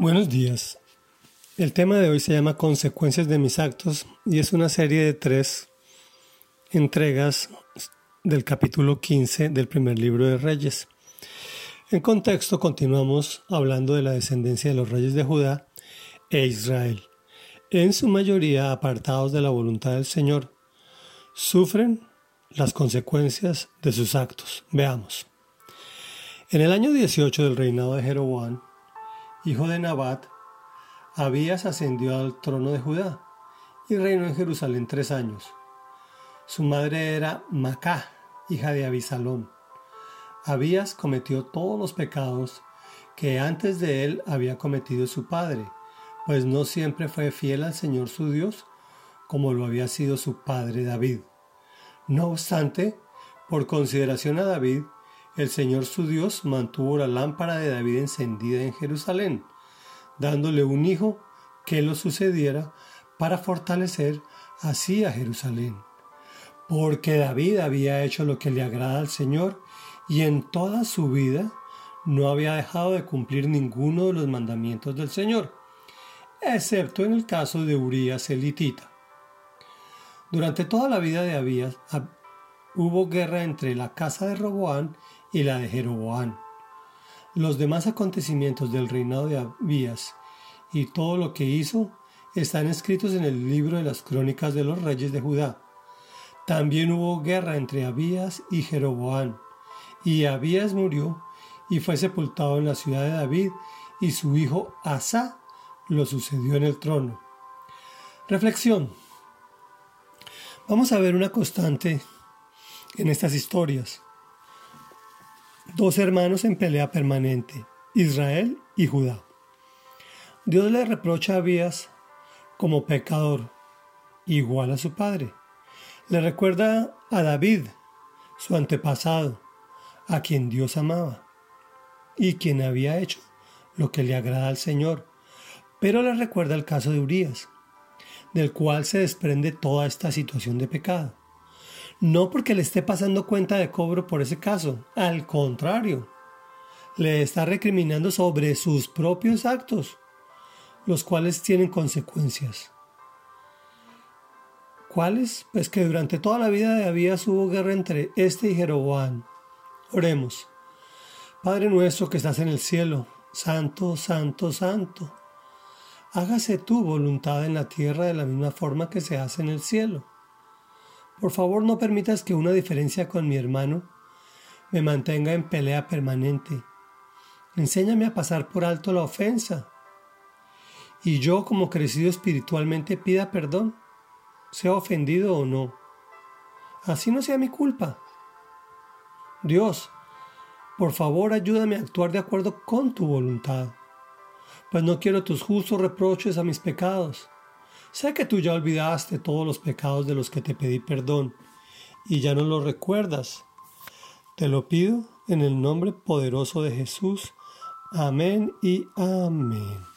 Buenos días. El tema de hoy se llama Consecuencias de mis actos y es una serie de tres entregas del capítulo 15 del primer libro de Reyes. En contexto continuamos hablando de la descendencia de los reyes de Judá e Israel, en su mayoría apartados de la voluntad del Señor. Sufren las consecuencias de sus actos. Veamos. En el año 18 del reinado de Jeroboam, hijo de Nabat, Abías ascendió al trono de Judá y reinó en Jerusalén tres años. Su madre era Macá, hija de Abisalón. Abías cometió todos los pecados que antes de él había cometido su padre, pues no siempre fue fiel al Señor su Dios, como lo había sido su padre David. No obstante, por consideración a David, el Señor su Dios mantuvo la lámpara de David encendida en Jerusalén, dándole un hijo que lo sucediera para fortalecer así a Jerusalén. Porque David había hecho lo que le agrada al Señor y en toda su vida no había dejado de cumplir ninguno de los mandamientos del Señor, excepto en el caso de Urías elitita. Durante toda la vida de Abías hubo guerra entre la casa de Roboán y la de Jeroboán. Los demás acontecimientos del reinado de Abías y todo lo que hizo están escritos en el libro de las crónicas de los reyes de Judá. También hubo guerra entre Abías y Jeroboán, y Abías murió y fue sepultado en la ciudad de David, y su hijo Asa lo sucedió en el trono. Reflexión. Vamos a ver una constante en estas historias dos hermanos en pelea permanente, Israel y Judá. Dios le reprocha a Abías como pecador, igual a su padre. Le recuerda a David, su antepasado, a quien Dios amaba y quien había hecho lo que le agrada al Señor. Pero le recuerda el caso de Urias, del cual se desprende toda esta situación de pecado. No porque le esté pasando cuenta de cobro por ese caso, al contrario, le está recriminando sobre sus propios actos, los cuales tienen consecuencias. ¿Cuáles? Pues que durante toda la vida de Abías hubo guerra entre este y Jeroboam. Oremos. Padre nuestro que estás en el cielo, santo, santo, santo. Hágase tu voluntad en la tierra de la misma forma que se hace en el cielo. Por favor, no permitas que una diferencia con mi hermano me mantenga en pelea permanente. Enséñame a pasar por alto la ofensa. Y yo, como crecido espiritualmente, pida perdón, sea ofendido o no. Así no sea mi culpa. Dios, por favor ayúdame a actuar de acuerdo con tu voluntad, pues no quiero tus justos reproches a mis pecados Sé que tú ya olvidaste todos los pecados de los que te pedí perdón y ya no los recuerdas. Te lo pido en el nombre poderoso de Jesús. Amén y amén.